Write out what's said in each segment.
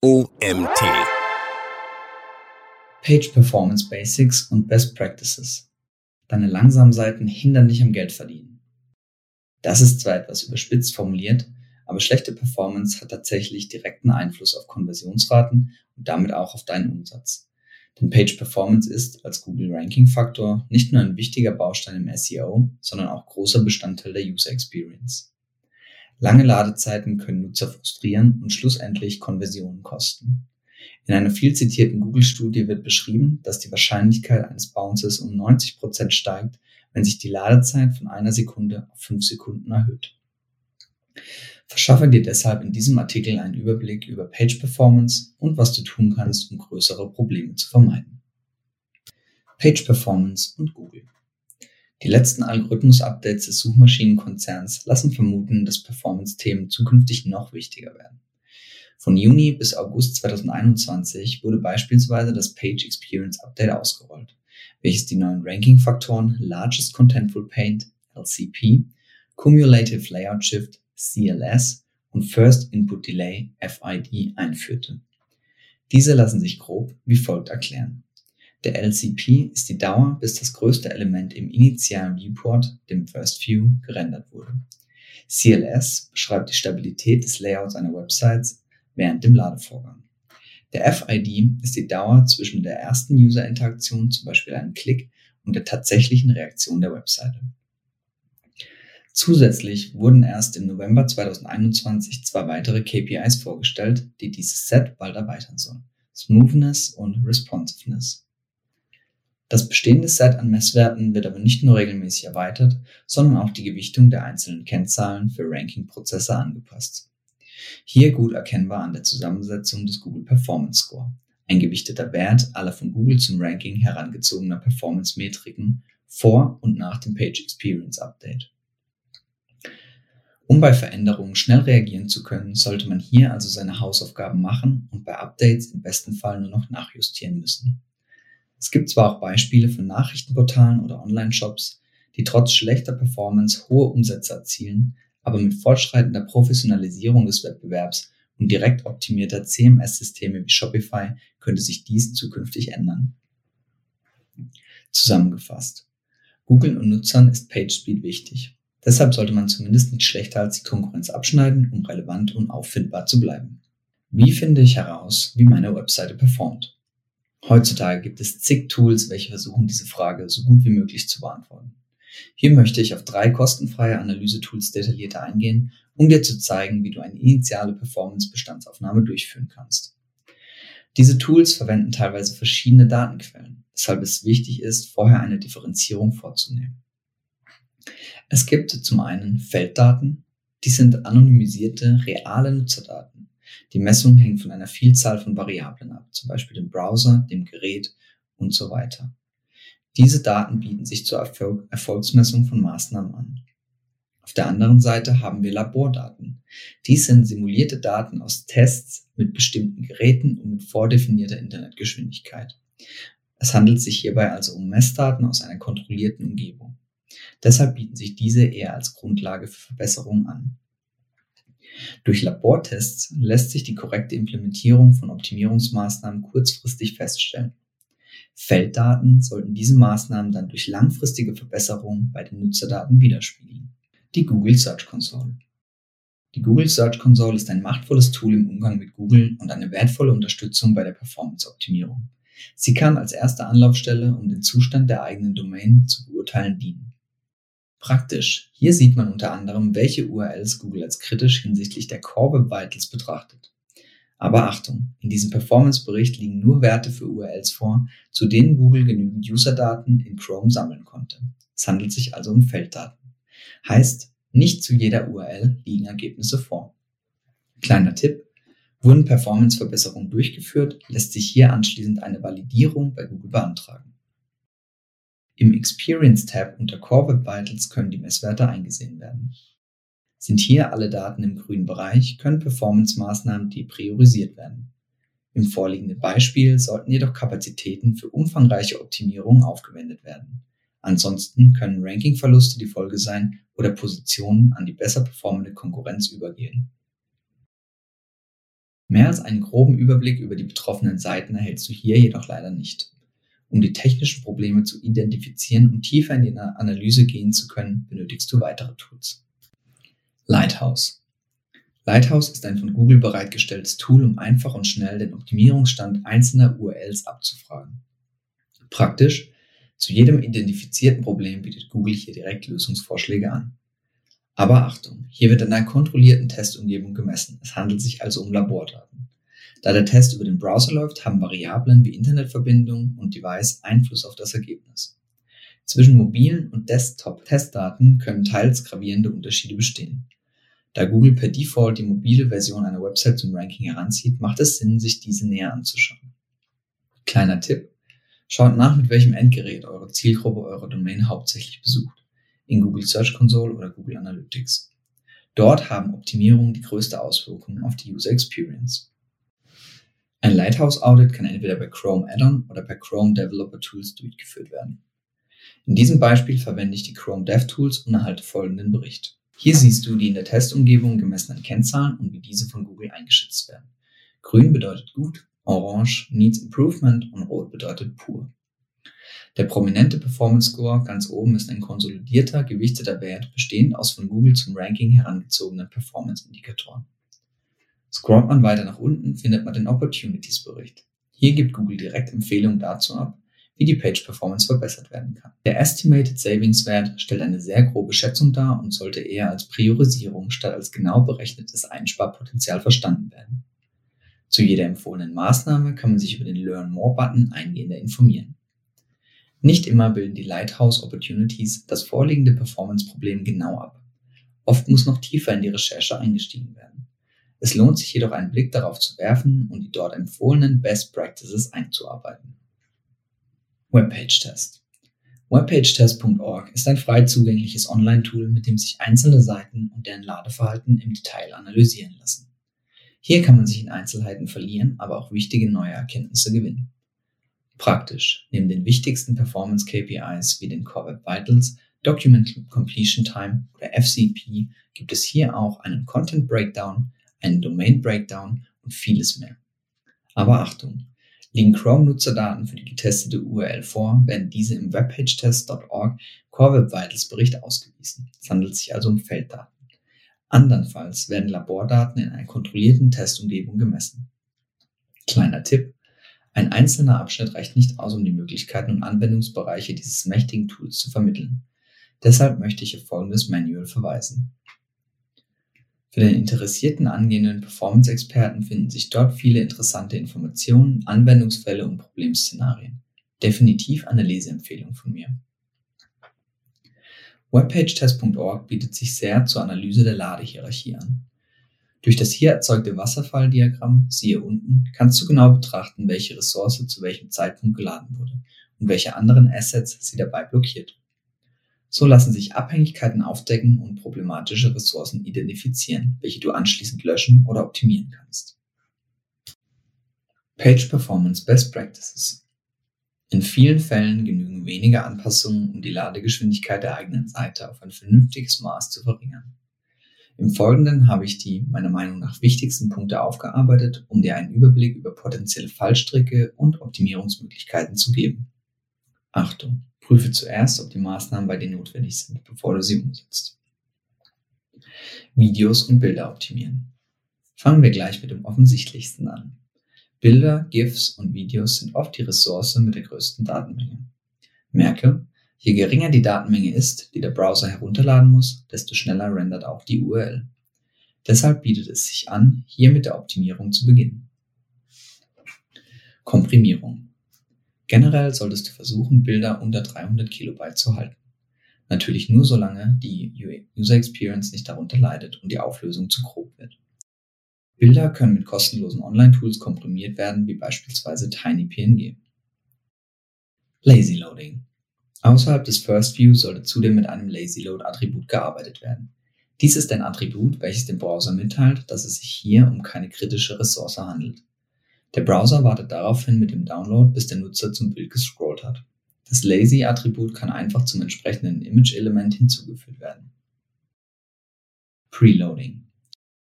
OMT. Page Performance Basics und Best Practices. Deine langsamen Seiten hindern dich am Geld verdienen. Das ist zwar etwas überspitzt formuliert, aber schlechte Performance hat tatsächlich direkten Einfluss auf Konversionsraten und damit auch auf deinen Umsatz. Denn Page Performance ist als Google Ranking Faktor nicht nur ein wichtiger Baustein im SEO, sondern auch großer Bestandteil der User Experience. Lange Ladezeiten können Nutzer frustrieren und schlussendlich Konversionen kosten. In einer viel zitierten Google-Studie wird beschrieben, dass die Wahrscheinlichkeit eines Bounces um 90 Prozent steigt, wenn sich die Ladezeit von einer Sekunde auf fünf Sekunden erhöht. Verschaffe dir deshalb in diesem Artikel einen Überblick über Page Performance und was du tun kannst, um größere Probleme zu vermeiden. Page Performance und Google. Die letzten Algorithmus-Updates des Suchmaschinenkonzerns lassen vermuten, dass Performance-Themen zukünftig noch wichtiger werden. Von Juni bis August 2021 wurde beispielsweise das Page Experience Update ausgerollt, welches die neuen Ranking-Faktoren Largest Contentful Paint LCP, Cumulative Layout Shift CLS und First Input Delay FID einführte. Diese lassen sich grob wie folgt erklären. Der LCP ist die Dauer, bis das größte Element im initialen Viewport, dem First View, gerendert wurde. CLS beschreibt die Stabilität des Layouts einer Website während dem Ladevorgang. Der FID ist die Dauer zwischen der ersten User-Interaktion, zum Beispiel einem Klick, und der tatsächlichen Reaktion der Webseite. Zusätzlich wurden erst im November 2021 zwei weitere KPIs vorgestellt, die dieses Set bald erweitern sollen. Smoothness und Responsiveness. Das bestehende Set an Messwerten wird aber nicht nur regelmäßig erweitert, sondern auch die Gewichtung der einzelnen Kennzahlen für Ranking-Prozesse angepasst. Hier gut erkennbar an der Zusammensetzung des Google Performance Score, ein gewichteter Wert aller von Google zum Ranking herangezogener Performance-Metriken vor und nach dem Page Experience Update. Um bei Veränderungen schnell reagieren zu können, sollte man hier also seine Hausaufgaben machen und bei Updates im besten Fall nur noch nachjustieren müssen. Es gibt zwar auch Beispiele von Nachrichtenportalen oder Online-Shops, die trotz schlechter Performance hohe Umsätze erzielen, aber mit fortschreitender Professionalisierung des Wettbewerbs und direkt optimierter CMS-Systeme wie Shopify könnte sich dies zukünftig ändern. Zusammengefasst. Google und Nutzern ist PageSpeed wichtig. Deshalb sollte man zumindest nicht schlechter als die Konkurrenz abschneiden, um relevant und auffindbar zu bleiben. Wie finde ich heraus, wie meine Webseite performt? Heutzutage gibt es zig Tools, welche versuchen, diese Frage so gut wie möglich zu beantworten. Hier möchte ich auf drei kostenfreie Analysetools detaillierter eingehen, um dir zu zeigen, wie du eine initiale Performance-Bestandsaufnahme durchführen kannst. Diese Tools verwenden teilweise verschiedene Datenquellen, weshalb es wichtig ist, vorher eine Differenzierung vorzunehmen. Es gibt zum einen Felddaten, die sind anonymisierte, reale Nutzerdaten. Die Messung hängt von einer Vielzahl von Variablen ab, zum Beispiel dem Browser, dem Gerät und so weiter. Diese Daten bieten sich zur Erfolg Erfolgsmessung von Maßnahmen an. Auf der anderen Seite haben wir Labordaten. Dies sind simulierte Daten aus Tests mit bestimmten Geräten und mit vordefinierter Internetgeschwindigkeit. Es handelt sich hierbei also um Messdaten aus einer kontrollierten Umgebung. Deshalb bieten sich diese eher als Grundlage für Verbesserungen an. Durch Labortests lässt sich die korrekte Implementierung von Optimierungsmaßnahmen kurzfristig feststellen. Felddaten sollten diese Maßnahmen dann durch langfristige Verbesserungen bei den Nutzerdaten widerspiegeln. Die Google Search Console. Die Google Search Console ist ein machtvolles Tool im Umgang mit Google und eine wertvolle Unterstützung bei der Performance-Optimierung. Sie kann als erste Anlaufstelle, um den Zustand der eigenen Domain zu beurteilen, dienen. Praktisch. Hier sieht man unter anderem, welche URLs Google als kritisch hinsichtlich der Core Web Vitals betrachtet. Aber Achtung, in diesem Performance-Bericht liegen nur Werte für URLs vor, zu denen Google genügend User-Daten in Chrome sammeln konnte. Es handelt sich also um Felddaten. Heißt, nicht zu jeder URL liegen Ergebnisse vor. Kleiner Tipp, wurden Performance-Verbesserungen durchgeführt, lässt sich hier anschließend eine Validierung bei Google beantragen. Im Experience-Tab unter Core Web Vitals können die Messwerte eingesehen werden. Sind hier alle Daten im grünen Bereich, können Performance-Maßnahmen depriorisiert werden. Im vorliegenden Beispiel sollten jedoch Kapazitäten für umfangreiche Optimierungen aufgewendet werden. Ansonsten können Rankingverluste die Folge sein oder Positionen an die besser performende Konkurrenz übergehen. Mehr als einen groben Überblick über die betroffenen Seiten erhältst du hier jedoch leider nicht. Um die technischen Probleme zu identifizieren und tiefer in die Analyse gehen zu können, benötigst du weitere Tools. Lighthouse. Lighthouse ist ein von Google bereitgestelltes Tool, um einfach und schnell den Optimierungsstand einzelner URLs abzufragen. Praktisch, zu jedem identifizierten Problem bietet Google hier direkt Lösungsvorschläge an. Aber Achtung, hier wird in einer kontrollierten Testumgebung gemessen. Es handelt sich also um Labordaten. Da der Test über den Browser läuft, haben Variablen wie Internetverbindung und Device Einfluss auf das Ergebnis. Zwischen mobilen und Desktop-Testdaten können teils gravierende Unterschiede bestehen. Da Google per Default die mobile Version einer Website zum Ranking heranzieht, macht es Sinn, sich diese näher anzuschauen. Kleiner Tipp. Schaut nach, mit welchem Endgerät eure Zielgruppe eure Domain hauptsächlich besucht. In Google Search Console oder Google Analytics. Dort haben Optimierungen die größte Auswirkung auf die User Experience. Ein Lighthouse Audit kann entweder bei Chrome Add-on oder bei Chrome Developer Tools durchgeführt werden. In diesem Beispiel verwende ich die Chrome DevTools und erhalte folgenden Bericht. Hier siehst du die in der Testumgebung gemessenen Kennzahlen und wie diese von Google eingeschätzt werden. Grün bedeutet gut, Orange needs improvement und Rot bedeutet pur. Der prominente Performance Score ganz oben ist ein konsolidierter, gewichteter Wert, bestehend aus von Google zum Ranking herangezogenen Performance-Indikatoren. Scrollt man weiter nach unten, findet man den Opportunities-Bericht. Hier gibt Google direkt Empfehlungen dazu ab, wie die Page Performance verbessert werden kann. Der Estimated Savings Wert stellt eine sehr grobe Schätzung dar und sollte eher als Priorisierung statt als genau berechnetes Einsparpotenzial verstanden werden. Zu jeder empfohlenen Maßnahme kann man sich über den Learn More Button eingehender informieren. Nicht immer bilden die Lighthouse Opportunities das vorliegende Performance-Problem genau ab. Oft muss noch tiefer in die Recherche eingestiegen werden. Es lohnt sich jedoch einen Blick darauf zu werfen und die dort empfohlenen Best Practices einzuarbeiten. Webpage-Test. Webpagetest.org ist ein frei zugängliches Online-Tool, mit dem sich einzelne Seiten und deren Ladeverhalten im Detail analysieren lassen. Hier kann man sich in Einzelheiten verlieren, aber auch wichtige neue Erkenntnisse gewinnen. Praktisch, neben den wichtigsten Performance KPIs wie den Core Web Vitals, Document Completion Time oder FCP gibt es hier auch einen Content Breakdown, einen Domain Breakdown und vieles mehr. Aber Achtung, Liegen Chrome-Nutzerdaten für die getestete URL vor, werden diese im webpagetest.org Core Web Vitals Bericht ausgewiesen. Es handelt sich also um Felddaten. Andernfalls werden Labordaten in einer kontrollierten Testumgebung gemessen. Kleiner Tipp. Ein einzelner Abschnitt reicht nicht aus, um die Möglichkeiten und Anwendungsbereiche dieses mächtigen Tools zu vermitteln. Deshalb möchte ich auf folgendes Manual verweisen. Für den interessierten angehenden Performance-Experten finden sich dort viele interessante Informationen, Anwendungsfälle und Problemszenarien. Definitiv eine Leseempfehlung von mir. Webpagetest.org bietet sich sehr zur Analyse der Ladehierarchie an. Durch das hier erzeugte Wasserfalldiagramm, siehe unten, kannst du genau betrachten, welche Ressource zu welchem Zeitpunkt geladen wurde und welche anderen Assets sie dabei blockiert. So lassen sich Abhängigkeiten aufdecken und problematische Ressourcen identifizieren, welche du anschließend löschen oder optimieren kannst. Page Performance Best Practices. In vielen Fällen genügen wenige Anpassungen, um die Ladegeschwindigkeit der eigenen Seite auf ein vernünftiges Maß zu verringern. Im Folgenden habe ich die meiner Meinung nach wichtigsten Punkte aufgearbeitet, um dir einen Überblick über potenzielle Fallstricke und Optimierungsmöglichkeiten zu geben. Achtung! Prüfe zuerst, ob die Maßnahmen bei dir notwendig sind, bevor du sie umsetzt. Videos und Bilder optimieren. Fangen wir gleich mit dem offensichtlichsten an. Bilder, GIFs und Videos sind oft die Ressource mit der größten Datenmenge. Merke, je geringer die Datenmenge ist, die der Browser herunterladen muss, desto schneller rendert auch die URL. Deshalb bietet es sich an, hier mit der Optimierung zu beginnen. Komprimierung. Generell solltest du versuchen, Bilder unter 300 Kilobyte zu halten. Natürlich nur solange die User Experience nicht darunter leidet und die Auflösung zu grob wird. Bilder können mit kostenlosen Online-Tools komprimiert werden, wie beispielsweise TinyPNG. Lazy Loading. Außerhalb des First View sollte zudem mit einem Lazy Load Attribut gearbeitet werden. Dies ist ein Attribut, welches dem Browser mitteilt, dass es sich hier um keine kritische Ressource handelt. Der Browser wartet daraufhin mit dem Download, bis der Nutzer zum Bild gescrollt hat. Das Lazy-Attribut kann einfach zum entsprechenden Image-Element hinzugefügt werden. Preloading.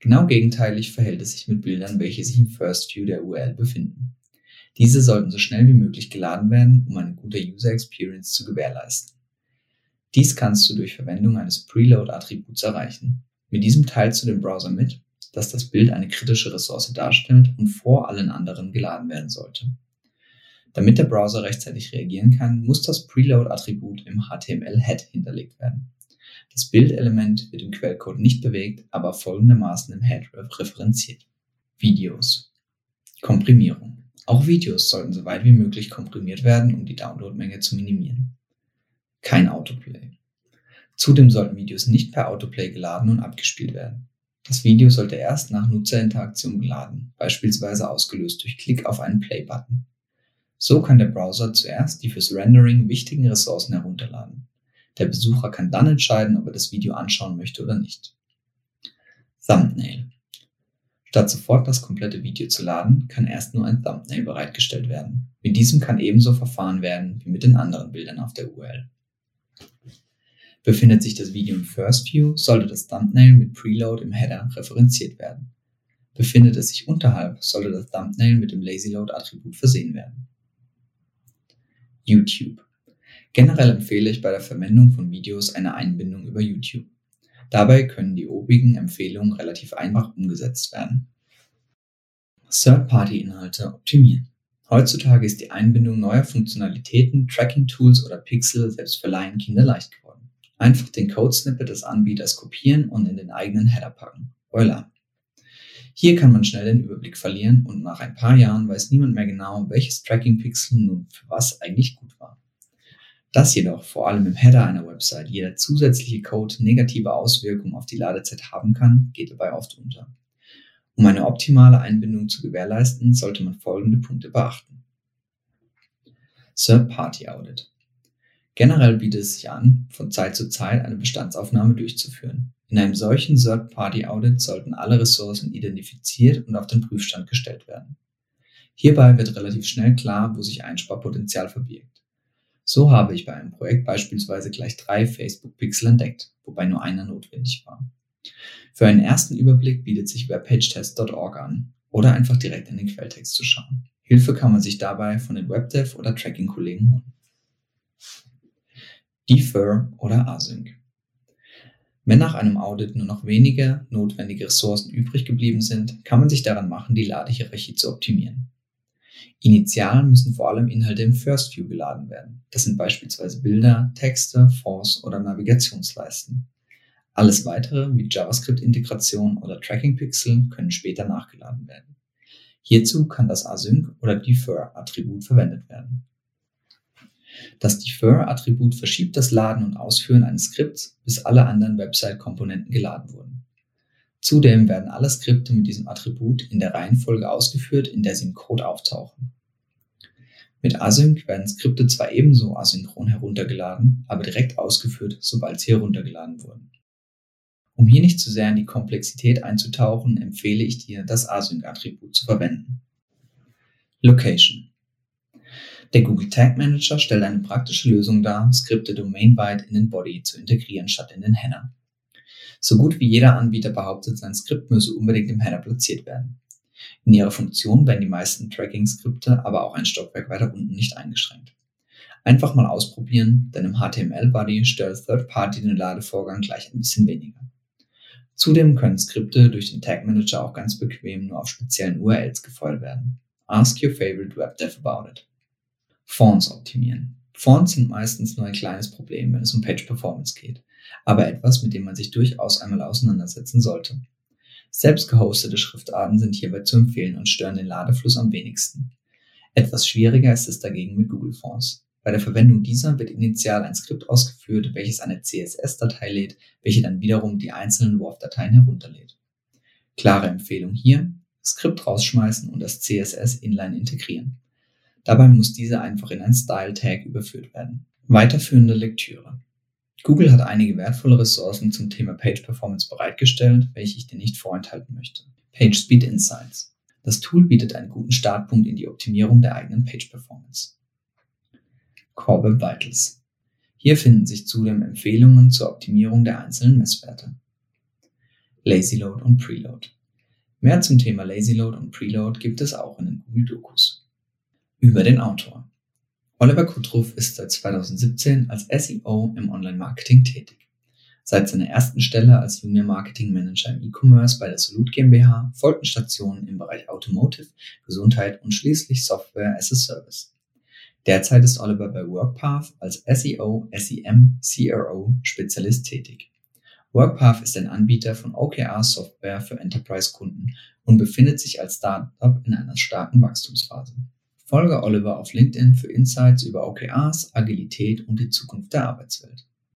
Genau gegenteilig verhält es sich mit Bildern, welche sich im First View der URL befinden. Diese sollten so schnell wie möglich geladen werden, um eine gute User Experience zu gewährleisten. Dies kannst du durch Verwendung eines Preload-Attributs erreichen. Mit diesem teilst du dem Browser mit, dass das Bild eine kritische Ressource darstellt und vor allen anderen geladen werden sollte. Damit der Browser rechtzeitig reagieren kann, muss das Preload-Attribut im HTML-Head hinterlegt werden. Das Bildelement wird im Quellcode nicht bewegt, aber folgendermaßen im Head referenziert. Videos. Komprimierung. Auch Videos sollten so weit wie möglich komprimiert werden, um die Downloadmenge zu minimieren kein Autoplay. Zudem sollten Videos nicht per Autoplay geladen und abgespielt werden. Das Video sollte erst nach Nutzerinteraktion geladen, beispielsweise ausgelöst durch Klick auf einen Play-Button. So kann der Browser zuerst die fürs Rendering wichtigen Ressourcen herunterladen. Der Besucher kann dann entscheiden, ob er das Video anschauen möchte oder nicht. Thumbnail. Statt sofort das komplette Video zu laden, kann erst nur ein Thumbnail bereitgestellt werden. Mit diesem kann ebenso verfahren werden wie mit den anderen Bildern auf der URL. Befindet sich das Video im First View, sollte das Thumbnail mit Preload im Header referenziert werden. Befindet es sich unterhalb, sollte das Thumbnail mit dem LazyLoad-Attribut versehen werden. YouTube. Generell empfehle ich bei der Verwendung von Videos eine Einbindung über YouTube. Dabei können die obigen Empfehlungen relativ einfach umgesetzt werden. Third-Party-Inhalte optimieren. Heutzutage ist die Einbindung neuer Funktionalitäten, Tracking-Tools oder Pixel selbst für Laien kinderleicht geworden. Einfach den Code-Snippet des Anbieters kopieren und in den eigenen Header packen. Voila. Hier kann man schnell den Überblick verlieren und nach ein paar Jahren weiß niemand mehr genau, welches Tracking-Pixel nun für was eigentlich gut war. Dass jedoch vor allem im Header einer Website jeder zusätzliche Code negative Auswirkungen auf die Ladezeit haben kann, geht dabei oft unter. Um eine optimale Einbindung zu gewährleisten, sollte man folgende Punkte beachten. Third-Party-Audit. Generell bietet es sich an, von Zeit zu Zeit eine Bestandsaufnahme durchzuführen. In einem solchen Third-Party-Audit sollten alle Ressourcen identifiziert und auf den Prüfstand gestellt werden. Hierbei wird relativ schnell klar, wo sich Einsparpotenzial verbirgt. So habe ich bei einem Projekt beispielsweise gleich drei Facebook-Pixel entdeckt, wobei nur einer notwendig war. Für einen ersten Überblick bietet sich webpagetest.org an oder einfach direkt in den Quelltext zu schauen. Hilfe kann man sich dabei von den WebDev oder Tracking-Kollegen holen. Defer oder Async. Wenn nach einem Audit nur noch wenige notwendige Ressourcen übrig geblieben sind, kann man sich daran machen, die Ladehierarchie zu optimieren. Initial müssen vor allem Inhalte im First View geladen werden. Das sind beispielsweise Bilder, Texte, Fonts oder Navigationsleisten. Alles weitere wie JavaScript-Integration oder Tracking-Pixel können später nachgeladen werden. Hierzu kann das Async oder Defer-Attribut verwendet werden. Das Defer-Attribut verschiebt das Laden und Ausführen eines Skripts, bis alle anderen Website-Komponenten geladen wurden. Zudem werden alle Skripte mit diesem Attribut in der Reihenfolge ausgeführt, in der sie im Code auftauchen. Mit Async werden Skripte zwar ebenso asynchron heruntergeladen, aber direkt ausgeführt, sobald sie heruntergeladen wurden. Um hier nicht zu sehr in die Komplexität einzutauchen, empfehle ich dir, das Async-Attribut zu verwenden. Location. Der Google Tag Manager stellt eine praktische Lösung dar, Skripte domainweit in den Body zu integrieren statt in den Header. So gut wie jeder Anbieter behauptet, sein Skript müsse unbedingt im Header platziert werden. In ihrer Funktion werden die meisten Tracking-Skripte aber auch ein Stockwerk weiter unten nicht eingeschränkt. Einfach mal ausprobieren, denn im HTML-Body stört Third Party den Ladevorgang gleich ein bisschen weniger. Zudem können Skripte durch den Tag Manager auch ganz bequem nur auf speziellen URLs gefeuert werden. Ask your favorite web dev about it. Fonts optimieren. Fonts sind meistens nur ein kleines Problem, wenn es um Page Performance geht, aber etwas, mit dem man sich durchaus einmal auseinandersetzen sollte. Selbst gehostete Schriftarten sind hierbei zu empfehlen und stören den Ladefluss am wenigsten. Etwas schwieriger ist es dagegen mit Google Fonts. Bei der Verwendung dieser wird initial ein Skript ausgeführt, welches eine CSS-Datei lädt, welche dann wiederum die einzelnen WARF-Dateien herunterlädt. Klare Empfehlung hier, Skript rausschmeißen und das CSS inline integrieren. Dabei muss diese einfach in ein Style-Tag überführt werden. Weiterführende Lektüre. Google hat einige wertvolle Ressourcen zum Thema Page Performance bereitgestellt, welche ich dir nicht vorenthalten möchte. PageSpeed Insights. Das Tool bietet einen guten Startpunkt in die Optimierung der eigenen Page Performance. Core Web Vitals. Hier finden sich zudem Empfehlungen zur Optimierung der einzelnen Messwerte. Lazy Load und Preload. Mehr zum Thema Lazy Load und Preload gibt es auch in den Google Dokus. Über den Autor. Oliver Kuttruff ist seit 2017 als SEO im Online-Marketing tätig. Seit seiner ersten Stelle als Junior Marketing Manager im E-Commerce bei der Solute GmbH folgten Stationen im Bereich Automotive, Gesundheit und schließlich Software as a Service. Derzeit ist Oliver bei WorkPath als SEO, SEM, CRO Spezialist tätig. WorkPath ist ein Anbieter von OKR-Software für Enterprise-Kunden und befindet sich als Startup in einer starken Wachstumsphase. Folge Oliver auf LinkedIn für Insights über OKRs, Agilität und die Zukunft der Arbeitswelt.